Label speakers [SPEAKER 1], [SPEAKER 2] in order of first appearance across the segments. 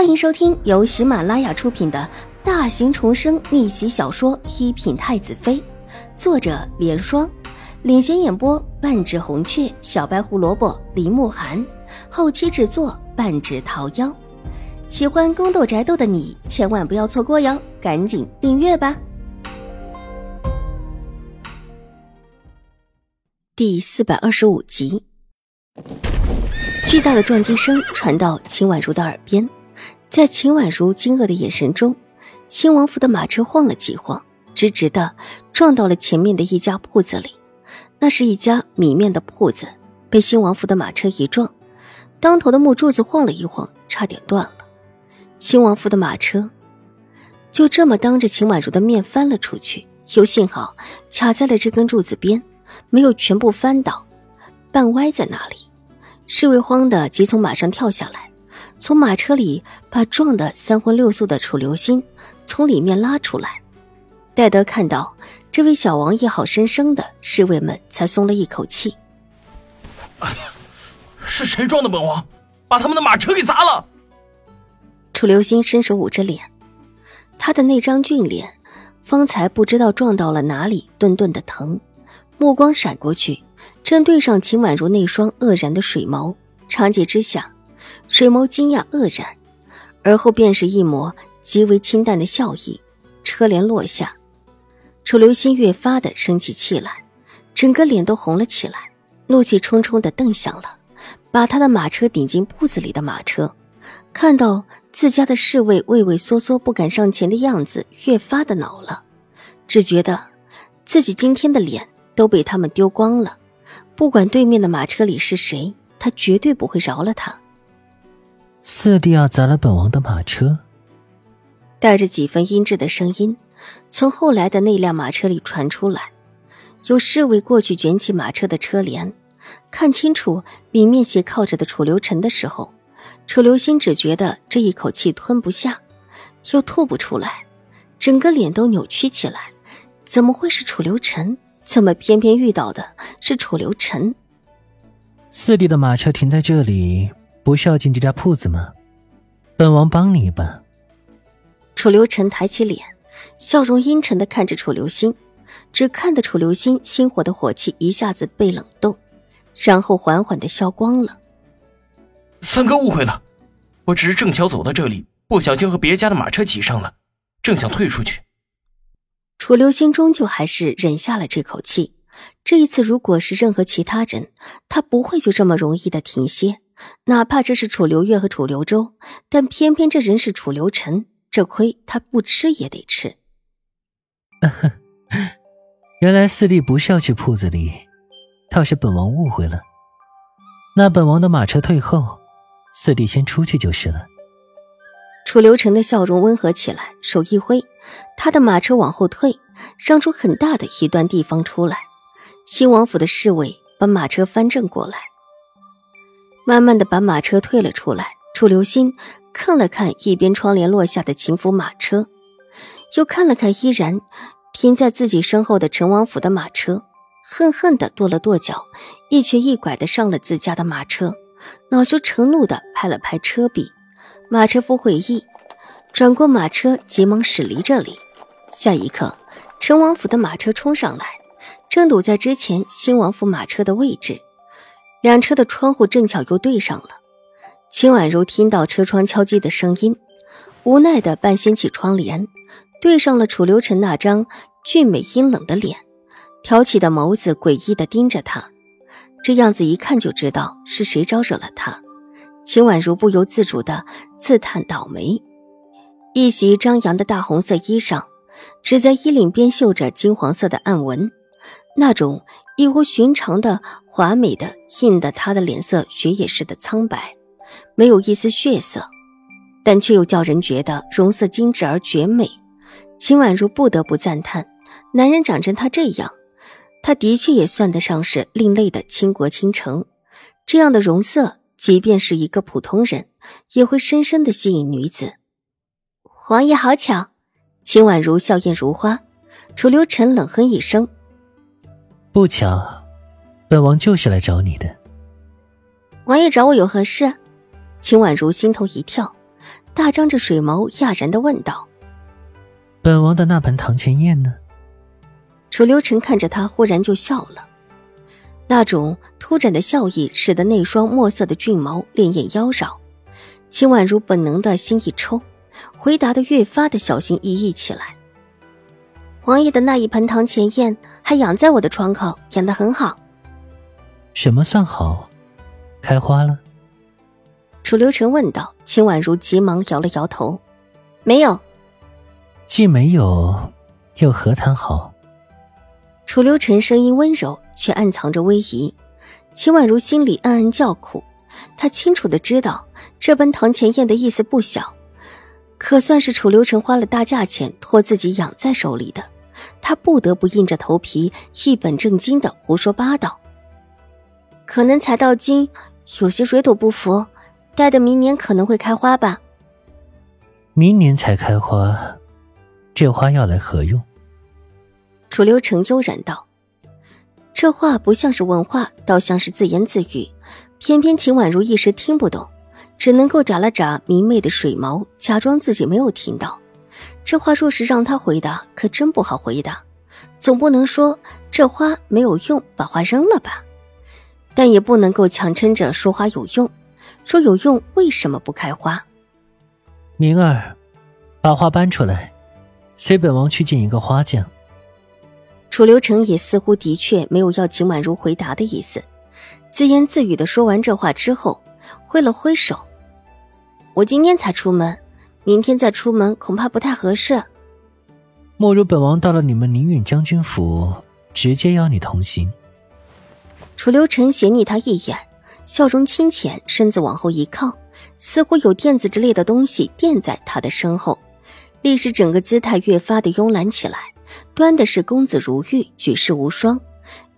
[SPEAKER 1] 欢迎收听由喜马拉雅出品的大型重生逆袭小说《一品太子妃》，作者：莲霜，领衔演播：半指红雀、小白胡萝卜、林慕寒，后期制作：半指桃夭。喜欢宫斗宅斗的你千万不要错过哟，赶紧订阅吧！第四百二十五集，巨大的撞击声传到秦婉如的耳边。在秦婉如惊愕的眼神中，新王府的马车晃了几晃，直直的撞到了前面的一家铺子里。那是一家米面的铺子，被新王府的马车一撞，当头的木柱子晃了一晃，差点断了。新王府的马车就这么当着秦婉如的面翻了出去，又幸好卡在了这根柱子边，没有全部翻倒，半歪在那里。侍卫慌得急从马上跳下来。从马车里把撞得三魂六素的楚留心从里面拉出来，戴德看到这位小王爷好生生的，侍卫们才松了一口气。
[SPEAKER 2] 哎呀，是谁撞的本王，把他们的马车给砸了？
[SPEAKER 1] 楚留心伸手捂着脸，他的那张俊脸，方才不知道撞到了哪里，顿顿的疼。目光闪过去，正对上秦婉如那双愕然的水眸，长睫之下。水眸惊讶愕然，而后便是一抹极为清淡的笑意。车帘落下，楚留心越发的生起气来，整个脸都红了起来，怒气冲冲的瞪向了把他的马车顶进铺子里的马车。看到自家的侍卫畏畏缩缩不敢上前的样子，越发的恼了，只觉得自己今天的脸都被他们丢光了。不管对面的马车里是谁，他绝对不会饶了他。
[SPEAKER 3] 四弟要砸了本王的马车，
[SPEAKER 1] 带着几分阴质的声音，从后来的那辆马车里传出来。有侍卫过去卷起马车的车帘，看清楚里面斜靠着的楚留臣的时候，楚留心只觉得这一口气吞不下，又吐不出来，整个脸都扭曲起来。怎么会是楚留臣？怎么偏偏遇到的是楚留臣？
[SPEAKER 3] 四弟的马车停在这里。不是要进这家铺子吗？本王帮你一把。
[SPEAKER 1] 楚留臣抬起脸，笑容阴沉的看着楚留心，只看得楚留心心火的火气一下子被冷冻，然后缓缓的消光了。
[SPEAKER 2] 三哥误会了，我只是正巧走到这里，不小心和别家的马车挤上了，正想退出去。
[SPEAKER 1] 楚留心终究还是忍下了这口气。这一次，如果是任何其他人，他不会就这么容易的停歇。哪怕这是楚留月和楚留周，但偏偏这人是楚留臣，这亏他不吃也得吃。
[SPEAKER 3] 原来四弟不是要去铺子里，倒是本王误会了。那本王的马车退后，四弟先出去就是了。
[SPEAKER 1] 楚留臣的笑容温和起来，手一挥，他的马车往后退，让出很大的一段地方出来。新王府的侍卫把马车翻正过来。慢慢的把马车退了出来，楚留心看了看一边窗帘落下的秦府马车，又看了看依然停在自己身后的陈王府的马车，恨恨的跺了跺脚，一瘸一拐的上了自家的马车，恼羞成怒的拍了拍车壁。马车夫会意，转过马车，急忙驶离这里。下一刻，陈王府的马车冲上来，正堵在之前新王府马车的位置。两车的窗户正巧又对上了，秦婉如听到车窗敲击的声音，无奈的半掀起窗帘，对上了楚留臣那张俊美阴冷的脸，挑起的眸子诡异的盯着他，这样子一看就知道是谁招惹了他。秦婉如不由自主的自叹倒霉，一袭张扬的大红色衣裳，只在衣领边绣着金黄色的暗纹，那种。异乎寻常的华美的，映得她的脸色雪野似的苍白，没有一丝血色，但却又叫人觉得容色精致而绝美。秦婉如不得不赞叹，男人长成他这样，他的确也算得上是另类的倾国倾城。这样的容色，即便是一个普通人，也会深深的吸引女子。王爷好巧，秦婉如笑靥如花。楚留臣冷哼一声。
[SPEAKER 3] 不巧，本王就是来找你的。
[SPEAKER 1] 王爷找我有何事？秦婉如心头一跳，大张着水眸，讶然的问道：“
[SPEAKER 3] 本王的那盆堂前燕呢？”
[SPEAKER 1] 楚留臣看着他，忽然就笑了，那种突然的笑意使得那双墨色的俊眸潋滟妖娆。秦婉如本能的心一抽，回答的越发的小心翼翼起来。王爷的那一盆堂前燕还养在我的窗口，养得很好。
[SPEAKER 3] 什么算好？开花了？
[SPEAKER 1] 楚留臣问道。秦婉如急忙摇了摇头，没有。
[SPEAKER 3] 既没有，又何谈好？
[SPEAKER 1] 楚留臣声音温柔，却暗藏着威仪。秦婉如心里暗暗叫苦，她清楚的知道这奔堂前燕的意思不小，可算是楚留臣花了大价钱托自己养在手里的，她不得不硬着头皮一本正经的胡说八道。可能才到今有些水土不服，待的明年可能会开花吧。
[SPEAKER 3] 明年才开花，这花要来何用？
[SPEAKER 1] 楚留成悠然道：“这话不像是问话，倒像是自言自语。偏偏秦婉如一时听不懂，只能够眨了眨明媚的水眸，假装自己没有听到。这话若是让他回答，可真不好回答。总不能说这花没有用，把花扔了吧？但也不能够强撑着说花有用。说有用，为什么不开花？
[SPEAKER 3] 明儿，把花搬出来，随本王去见一个花匠。”
[SPEAKER 1] 楚留臣也似乎的确没有要秦婉如回答的意思，自言自语的说完这话之后，挥了挥手：“我今天才出门，明天再出门恐怕不太合适。
[SPEAKER 3] 莫如本王到了你们宁远将军府，直接邀你同行。”
[SPEAKER 1] 楚留臣斜睨他一眼，笑容清浅，身子往后一靠，似乎有垫子之类的东西垫在他的身后，立时整个姿态越发的慵懒起来。端的是公子如玉，举世无双，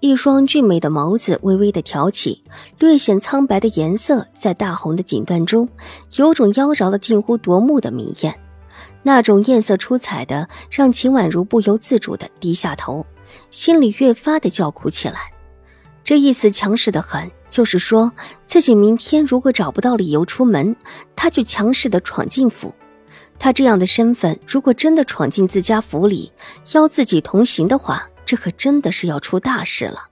[SPEAKER 1] 一双俊美的眸子微微的挑起，略显苍白的颜色在大红的锦缎中，有种妖娆的近乎夺目的明艳。那种艳色出彩的，让秦婉如不由自主的低下头，心里越发的叫苦起来。这意思强势的很，就是说自己明天如果找不到理由出门，他就强势的闯进府。他这样的身份，如果真的闯进自家府里，邀自己同行的话，这可真的是要出大事了。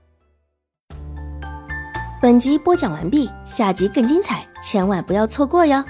[SPEAKER 1] 本集播讲完毕，下集更精彩，千万不要错过哟。